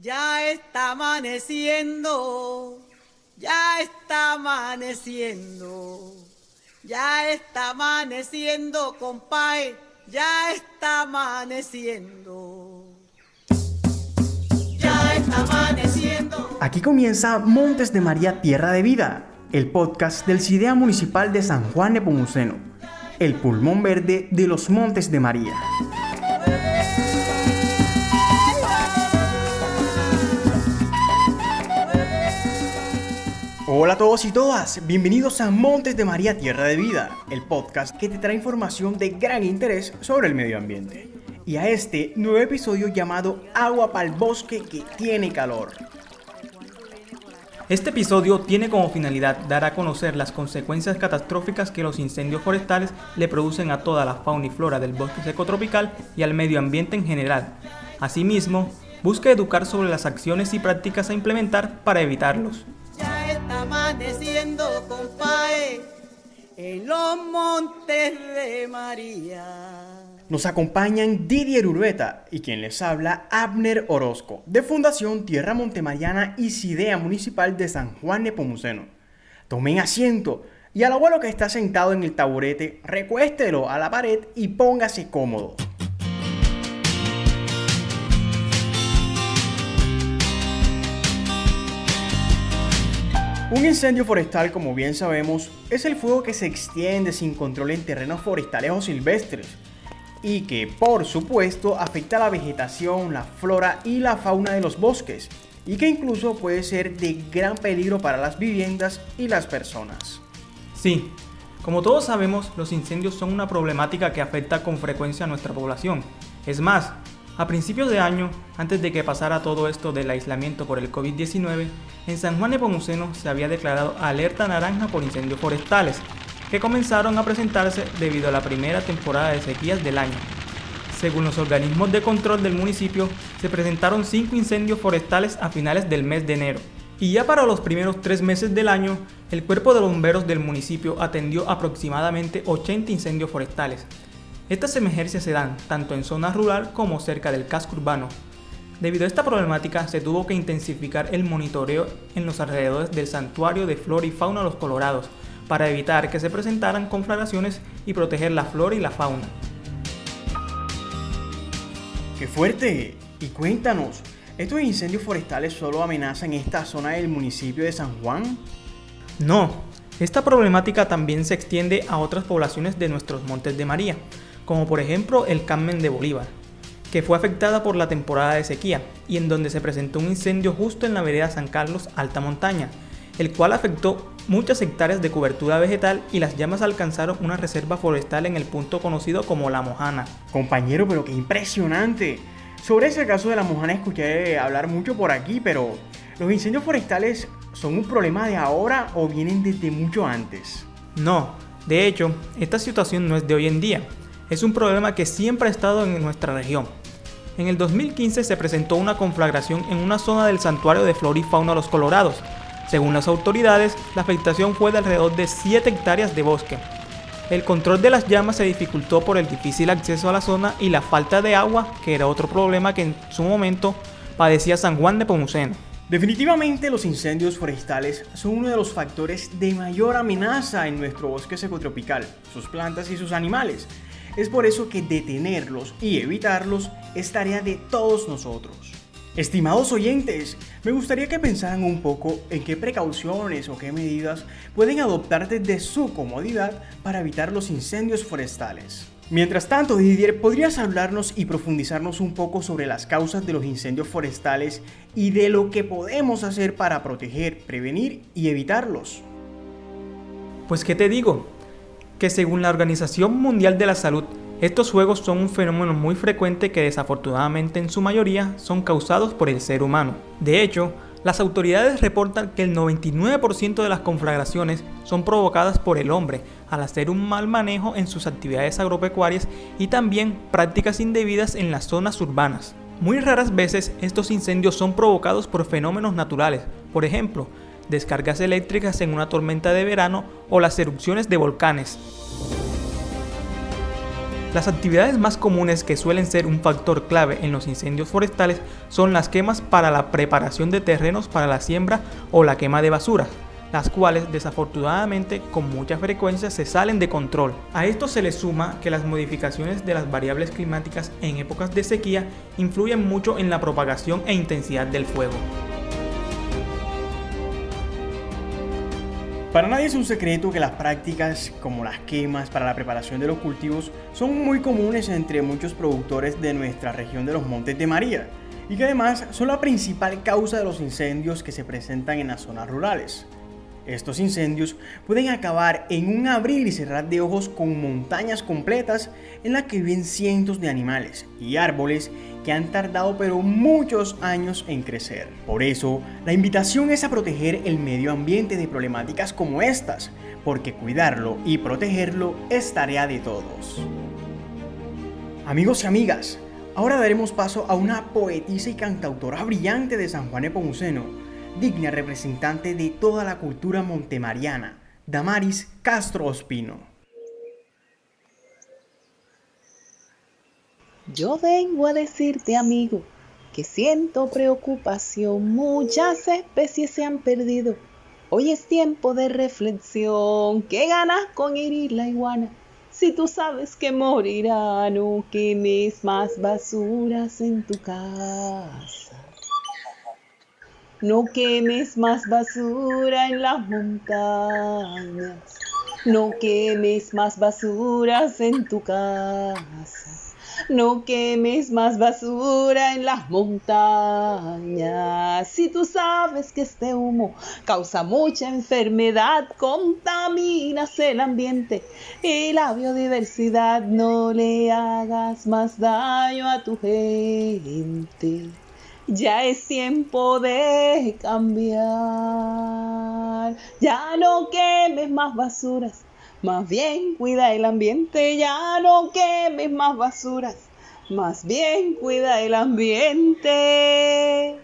Ya está amaneciendo, ya está amaneciendo, ya está amaneciendo, compadre, ya está amaneciendo. Ya está amaneciendo. Aquí comienza Montes de María Tierra de Vida, el podcast del CIDEA Municipal de San Juan de Pomuceno, el pulmón verde de los Montes de María. Hola a todos y todas, bienvenidos a Montes de María Tierra de Vida, el podcast que te trae información de gran interés sobre el medio ambiente. Y a este nuevo episodio llamado Agua para el bosque que tiene calor. Este episodio tiene como finalidad dar a conocer las consecuencias catastróficas que los incendios forestales le producen a toda la fauna y flora del bosque seco tropical y al medio ambiente en general. Asimismo, busca educar sobre las acciones y prácticas a implementar para evitarlos amaneciendo, compadre, en los montes de María. Nos acompañan Didier Urueta y quien les habla, Abner Orozco, de Fundación Tierra Montemariana y Cidea Municipal de San Juan de Pomuceno. Tomen asiento y al abuelo que está sentado en el taburete, recuéstelo a la pared y póngase cómodo. Un incendio forestal, como bien sabemos, es el fuego que se extiende sin control en terrenos forestales o silvestres y que, por supuesto, afecta la vegetación, la flora y la fauna de los bosques y que incluso puede ser de gran peligro para las viviendas y las personas. Sí, como todos sabemos, los incendios son una problemática que afecta con frecuencia a nuestra población. Es más, a principios de año, antes de que pasara todo esto del aislamiento por el COVID-19, en San Juan de Pomuceno se había declarado alerta naranja por incendios forestales, que comenzaron a presentarse debido a la primera temporada de sequías del año. Según los organismos de control del municipio, se presentaron cinco incendios forestales a finales del mes de enero. Y ya para los primeros tres meses del año, el cuerpo de bomberos del municipio atendió aproximadamente 80 incendios forestales, estas emergencias se dan tanto en zona rural como cerca del casco urbano. Debido a esta problemática se tuvo que intensificar el monitoreo en los alrededores del santuario de flora y fauna Los Colorados para evitar que se presentaran conflagraciones y proteger la flora y la fauna. ¡Qué fuerte! Y cuéntanos, ¿estos incendios forestales solo amenazan esta zona del municipio de San Juan? No, esta problemática también se extiende a otras poblaciones de nuestros Montes de María, como por ejemplo el Carmen de Bolívar, que fue afectada por la temporada de sequía y en donde se presentó un incendio justo en la vereda San Carlos Alta Montaña, el cual afectó muchas hectáreas de cobertura vegetal y las llamas alcanzaron una reserva forestal en el punto conocido como La Mojana. Compañero, pero qué impresionante. Sobre ese caso de La Mojana escuché hablar mucho por aquí, pero ¿los incendios forestales son un problema de ahora o vienen desde mucho antes? No, de hecho, esta situación no es de hoy en día es un problema que siempre ha estado en nuestra región. En el 2015 se presentó una conflagración en una zona del santuario de flora y fauna Los Colorados. Según las autoridades, la afectación fue de alrededor de 7 hectáreas de bosque. El control de las llamas se dificultó por el difícil acceso a la zona y la falta de agua, que era otro problema que en su momento padecía San Juan de Pomuceno. Definitivamente los incendios forestales son uno de los factores de mayor amenaza en nuestro bosque secotropical, sus plantas y sus animales. Es por eso que detenerlos y evitarlos es tarea de todos nosotros. Estimados oyentes, me gustaría que pensaran un poco en qué precauciones o qué medidas pueden adoptar desde su comodidad para evitar los incendios forestales. Mientras tanto, Didier, ¿podrías hablarnos y profundizarnos un poco sobre las causas de los incendios forestales y de lo que podemos hacer para proteger, prevenir y evitarlos? Pues qué te digo, que según la Organización Mundial de la Salud, estos juegos son un fenómeno muy frecuente que desafortunadamente en su mayoría son causados por el ser humano. De hecho, las autoridades reportan que el 99% de las conflagraciones son provocadas por el hombre al hacer un mal manejo en sus actividades agropecuarias y también prácticas indebidas en las zonas urbanas. Muy raras veces estos incendios son provocados por fenómenos naturales, por ejemplo, descargas eléctricas en una tormenta de verano o las erupciones de volcanes. Las actividades más comunes que suelen ser un factor clave en los incendios forestales son las quemas para la preparación de terrenos para la siembra o la quema de basura, las cuales desafortunadamente con mucha frecuencia se salen de control. A esto se le suma que las modificaciones de las variables climáticas en épocas de sequía influyen mucho en la propagación e intensidad del fuego. Para nadie es un secreto que las prácticas como las quemas para la preparación de los cultivos son muy comunes entre muchos productores de nuestra región de los Montes de María y que además son la principal causa de los incendios que se presentan en las zonas rurales. Estos incendios pueden acabar en un abrir y cerrar de ojos con montañas completas en las que viven cientos de animales y árboles que han tardado pero muchos años en crecer. Por eso, la invitación es a proteger el medio ambiente de problemáticas como estas, porque cuidarlo y protegerlo es tarea de todos. Amigos y amigas, ahora daremos paso a una poetisa y cantautora brillante de San Juan Epomuceno, digna representante de toda la cultura montemariana, Damaris Castro Ospino. Yo vengo a decirte, amigo, que siento preocupación, muchas especies se han perdido. Hoy es tiempo de reflexión, ¿qué ganas con herir la iguana? Si tú sabes que morirá, no quemes más basuras en tu casa. No quemes más basura en las montañas. No quemes más basuras en tu casa. No quemes más basura en las montañas. Si tú sabes que este humo causa mucha enfermedad, contaminas el ambiente y la biodiversidad, no le hagas más daño a tu gente. Ya es tiempo de cambiar. Ya no quemes más basuras. Más bien cuida el ambiente. Ya no quemes más basuras. Más bien cuida el ambiente.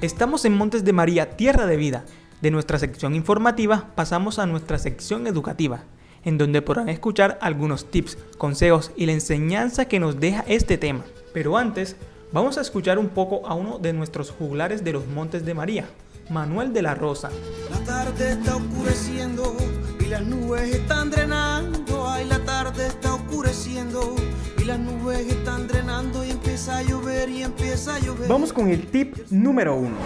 Estamos en Montes de María, Tierra de Vida. De nuestra sección informativa pasamos a nuestra sección educativa en donde podrán escuchar algunos tips, consejos y la enseñanza que nos deja este tema. Pero antes, vamos a escuchar un poco a uno de nuestros juglares de los Montes de María, Manuel de la Rosa. La tarde está oscureciendo y las nubes están drenando. Ay, la tarde está oscureciendo y las nubes están drenando y empieza a llover y empieza a llover. Vamos con el tip número uno.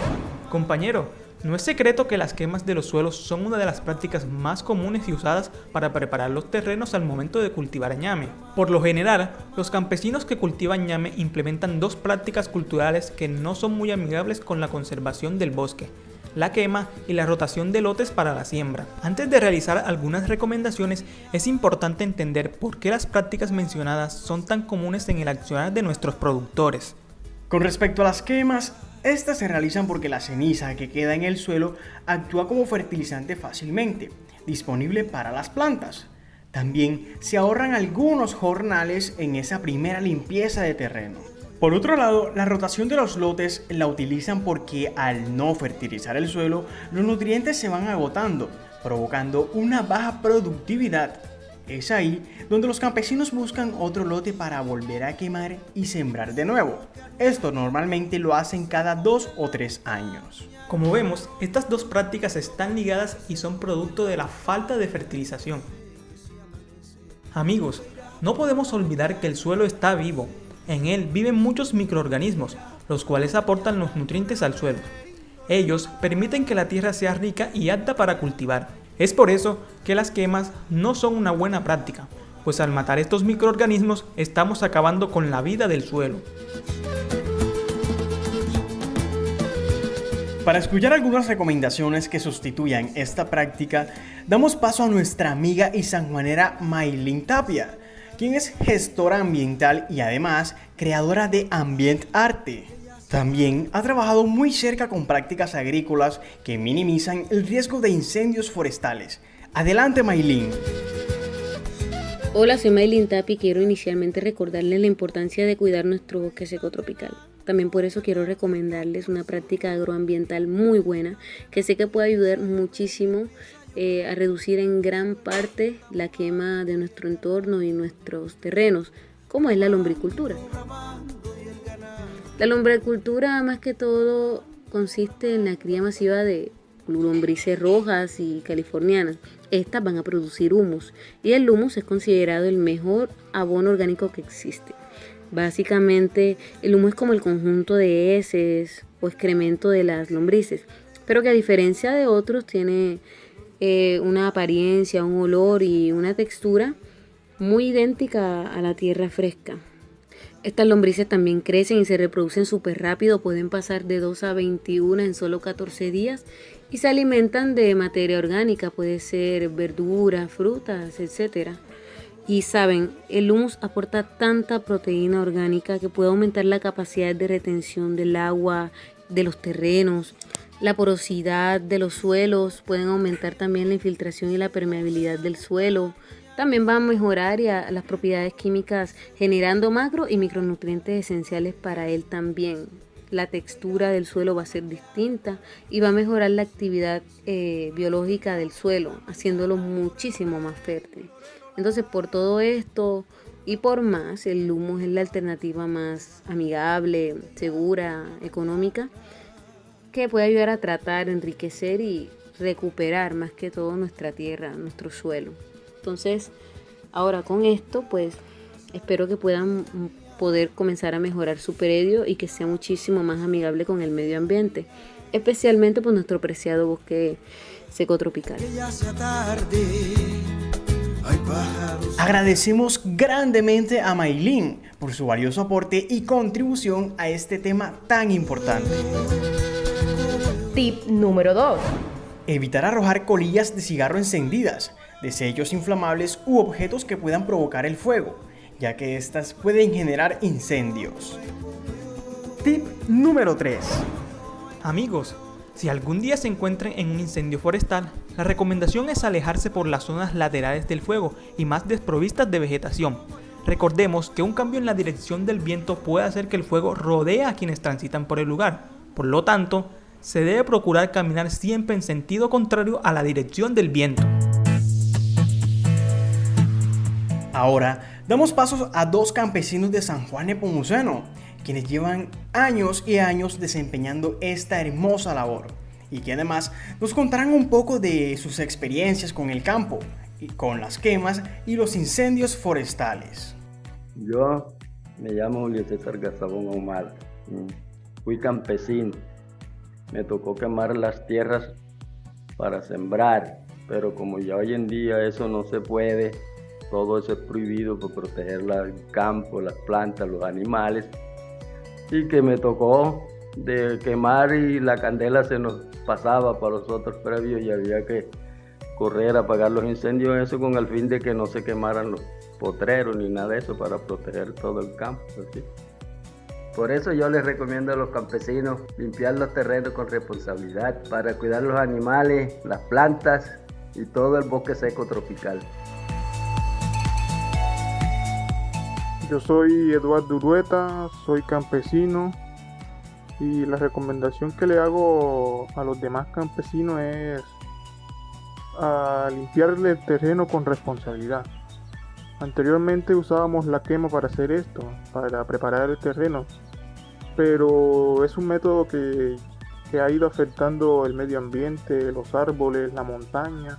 Compañero, no es secreto que las quemas de los suelos son una de las prácticas más comunes y usadas para preparar los terrenos al momento de cultivar ñame. Por lo general, los campesinos que cultivan ñame implementan dos prácticas culturales que no son muy amigables con la conservación del bosque, la quema y la rotación de lotes para la siembra. Antes de realizar algunas recomendaciones, es importante entender por qué las prácticas mencionadas son tan comunes en el accionar de nuestros productores. Con respecto a las quemas, estas se realizan porque la ceniza que queda en el suelo actúa como fertilizante fácilmente, disponible para las plantas. También se ahorran algunos jornales en esa primera limpieza de terreno. Por otro lado, la rotación de los lotes la utilizan porque al no fertilizar el suelo, los nutrientes se van agotando, provocando una baja productividad es ahí donde los campesinos buscan otro lote para volver a quemar y sembrar de nuevo. Esto normalmente lo hacen cada dos o tres años. Como vemos, estas dos prácticas están ligadas y son producto de la falta de fertilización. Amigos, no podemos olvidar que el suelo está vivo. En él viven muchos microorganismos, los cuales aportan los nutrientes al suelo. Ellos permiten que la tierra sea rica y apta para cultivar. Es por eso que las quemas no son una buena práctica, pues al matar estos microorganismos estamos acabando con la vida del suelo. Para escuchar algunas recomendaciones que sustituyan esta práctica, damos paso a nuestra amiga y sanjuanera Maylin Tapia, quien es gestora ambiental y además creadora de Ambient Arte. También ha trabajado muy cerca con prácticas agrícolas que minimizan el riesgo de incendios forestales. Adelante, Maylin. Hola, soy Maylin Tapi y quiero inicialmente recordarles la importancia de cuidar nuestro bosque seco tropical. También por eso quiero recomendarles una práctica agroambiental muy buena que sé que puede ayudar muchísimo eh, a reducir en gran parte la quema de nuestro entorno y nuestros terrenos, como es la lombricultura. La lombricultura más que todo consiste en la cría masiva de lombrices rojas y californianas. Estas van a producir humus y el humus es considerado el mejor abono orgánico que existe. Básicamente el humo es como el conjunto de heces o excremento de las lombrices, pero que a diferencia de otros tiene eh, una apariencia, un olor y una textura muy idéntica a la tierra fresca. Estas lombrices también crecen y se reproducen súper rápido, pueden pasar de 2 a 21 en solo 14 días y se alimentan de materia orgánica, puede ser verduras, frutas, etc. Y saben, el humus aporta tanta proteína orgánica que puede aumentar la capacidad de retención del agua, de los terrenos, la porosidad de los suelos, pueden aumentar también la infiltración y la permeabilidad del suelo. También va a mejorar las propiedades químicas generando macro y micronutrientes esenciales para él también. La textura del suelo va a ser distinta y va a mejorar la actividad eh, biológica del suelo, haciéndolo muchísimo más fértil. Entonces, por todo esto y por más, el humus es la alternativa más amigable, segura, económica, que puede ayudar a tratar, enriquecer y recuperar más que todo nuestra tierra, nuestro suelo. Entonces, ahora con esto, pues espero que puedan poder comenzar a mejorar su predio y que sea muchísimo más amigable con el medio ambiente, especialmente por nuestro preciado bosque seco tropical. Agradecemos grandemente a Maylin por su valioso aporte y contribución a este tema tan importante. Tip número 2. Evitar arrojar colillas de cigarro encendidas, desechos inflamables u objetos que puedan provocar el fuego, ya que estas pueden generar incendios. Tip número 3. Amigos, si algún día se encuentren en un incendio forestal, la recomendación es alejarse por las zonas laterales del fuego y más desprovistas de vegetación. Recordemos que un cambio en la dirección del viento puede hacer que el fuego rodee a quienes transitan por el lugar. Por lo tanto, se debe procurar caminar siempre en sentido contrario a la dirección del viento. Ahora, damos pasos a dos campesinos de San Juan Nepomuceno, quienes llevan años y años desempeñando esta hermosa labor y que además nos contarán un poco de sus experiencias con el campo, y con las quemas y los incendios forestales. Yo me llamo Julio César Gazabón Omar, fui campesino, me tocó quemar las tierras para sembrar, pero como ya hoy en día eso no se puede, todo eso es prohibido por proteger el campo, las plantas, los animales, y que me tocó de quemar y la candela se nos pasaba para los otros previos y había que correr a apagar los incendios, eso con el fin de que no se quemaran los potreros ni nada de eso para proteger todo el campo. Por eso yo les recomiendo a los campesinos limpiar los terrenos con responsabilidad para cuidar los animales, las plantas y todo el bosque seco tropical. Yo soy Eduardo Urueta, soy campesino y la recomendación que le hago a los demás campesinos es a limpiarle el terreno con responsabilidad. Anteriormente usábamos la quema para hacer esto, para preparar el terreno, pero es un método que, que ha ido afectando el medio ambiente, los árboles, la montaña.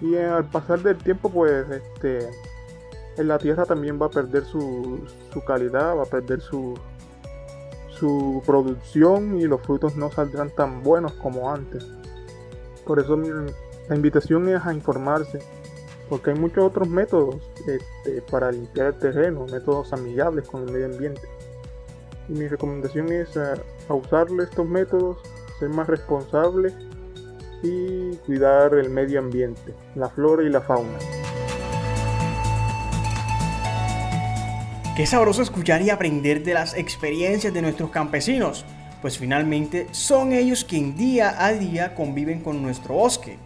Y al pasar del tiempo, pues este, en la tierra también va a perder su, calidad, va a perder su, producción y los frutos no saldrán tan buenos como antes. Por eso la invitación es a informarse, porque hay muchos otros métodos este, para limpiar el terreno, métodos amigables con el medio ambiente. Y mi recomendación es a, usar estos métodos, ser más responsable y cuidar el medio ambiente, la flora y la fauna. Qué sabroso escuchar y aprender de las experiencias de nuestros campesinos, pues finalmente son ellos quien día a día conviven con nuestro bosque.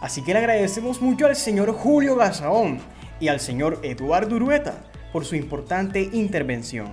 Así que le agradecemos mucho al señor Julio Gazaón y al señor Eduardo Urueta por su importante intervención.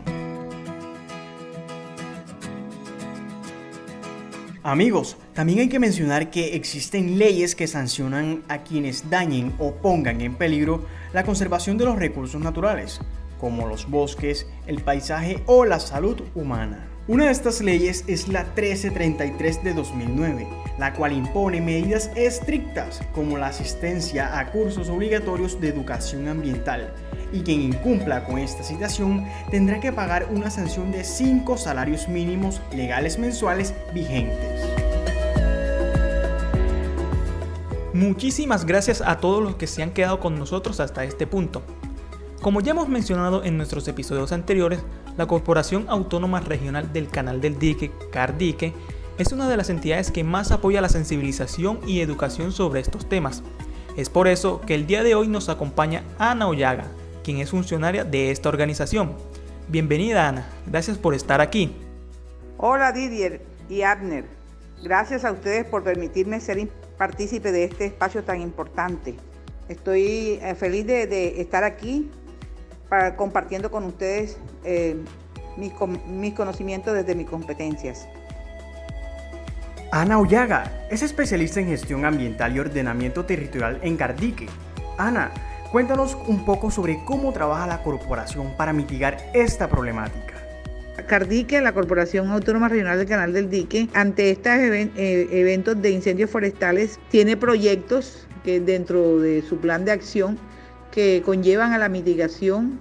Amigos, también hay que mencionar que existen leyes que sancionan a quienes dañen o pongan en peligro la conservación de los recursos naturales, como los bosques, el paisaje o la salud humana. Una de estas leyes es la 1333 de 2009, la cual impone medidas estrictas como la asistencia a cursos obligatorios de educación ambiental y quien incumpla con esta citación tendrá que pagar una sanción de 5 salarios mínimos legales mensuales vigentes. Muchísimas gracias a todos los que se han quedado con nosotros hasta este punto. Como ya hemos mencionado en nuestros episodios anteriores, la Corporación Autónoma Regional del Canal del Dique, CARDIQUE, es una de las entidades que más apoya la sensibilización y educación sobre estos temas. Es por eso que el día de hoy nos acompaña Ana Ollaga, quien es funcionaria de esta organización. Bienvenida Ana, gracias por estar aquí. Hola Didier y Abner, gracias a ustedes por permitirme ser partícipe de este espacio tan importante. Estoy eh, feliz de, estar aquí para, compartiendo con ustedes eh, mis, mis conocimientos desde mis competencias. Ana Ollaga es especialista en gestión ambiental y ordenamiento territorial en Cardique. Ana, Cuéntanos un poco sobre cómo trabaja la corporación para mitigar esta problemática. Cardique, la Corporación Autónoma Regional del Canal del Dique, ante estos eh, eventos de incendios forestales, tiene proyectos que dentro de su plan de acción que conllevan a la mitigación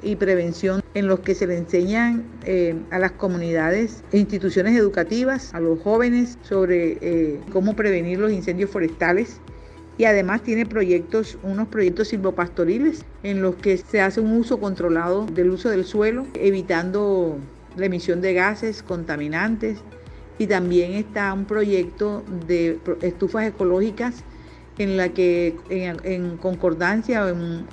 y prevención en los que se le enseñan eh, a las comunidades e instituciones educativas, a los jóvenes sobre eh, cómo prevenir los incendios forestales. Y además tiene proyectos, unos proyectos silvopastoriles en los que se hace un uso controlado del uso del suelo, evitando la emisión de gases contaminantes. Y también está un proyecto de estufas ecológicas en la que en, concordancia o en,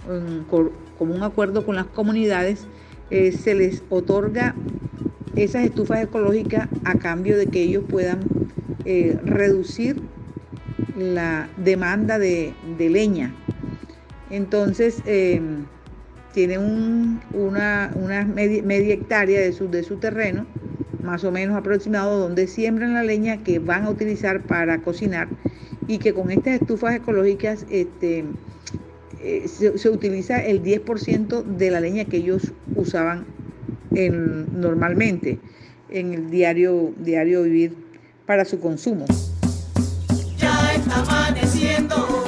como un acuerdo con las comunidades eh, se les otorga esas estufas ecológicas a cambio de que ellos puedan eh, reducir la demanda de, leña. Entonces, em, tiene una, media, hectárea de su, de su terreno, más o menos aproximado, donde siembran la leña que van a utilizar para cocinar y que con estas estufas ecológicas este, eh, se, utiliza el 10% de la leña que ellos usaban normalmente en el diario, diario vivir para su consumo amaneciendo,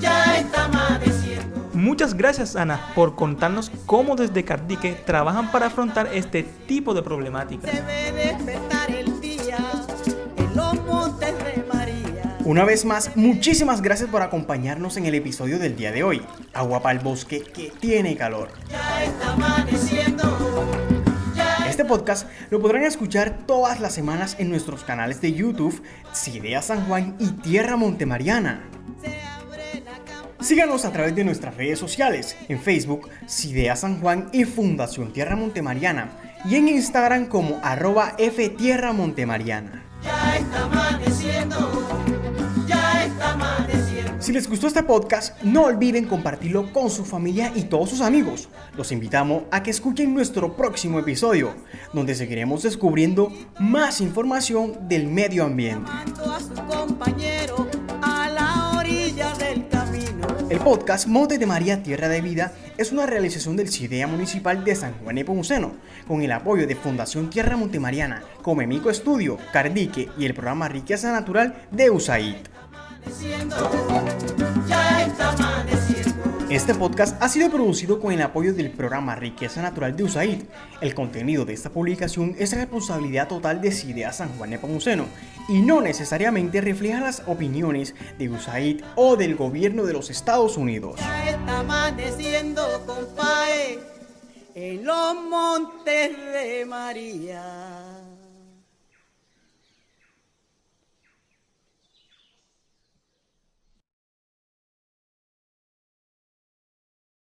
ya está amaneciendo. Muchas gracias Ana por contarnos cómo desde Cardique trabajan para afrontar este tipo de problemáticas. Una vez más, muchísimas gracias por acompañarnos en el episodio del día de hoy. Agua para el bosque que tiene calor. Ya está amaneciendo. Este podcast lo podrán escuchar todas las semanas en nuestros canales de YouTube, Cidea San Juan y Tierra Montemariana. Síganos a través de nuestras redes sociales, en Facebook, Cidea San Juan y Fundación Tierra Montemariana, y en Instagram como arroba F Tierra Montemariana. Ya está amaneciendo. Si les gustó este podcast, no olviden compartirlo con su familia y todos sus amigos. Los invitamos a que escuchen nuestro próximo episodio, donde seguiremos descubriendo más información del medio ambiente. El podcast Monte de María Tierra de Vida es una realización del CIDEA Municipal de San Juan Nepomuceno, con el apoyo de Fundación Tierra Montemariana, Comemico Estudio, Cardique y el programa Riqueza Natural de USAID. Este podcast ha sido producido con el apoyo del programa Riqueza Natural de USAID. El contenido de esta publicación es responsabilidad total de CIDEA San Juan Nepomuceno y no necesariamente refleja las opiniones de USAID o del gobierno de los Estados Unidos. Ya está amaneciendo, en los montes de María.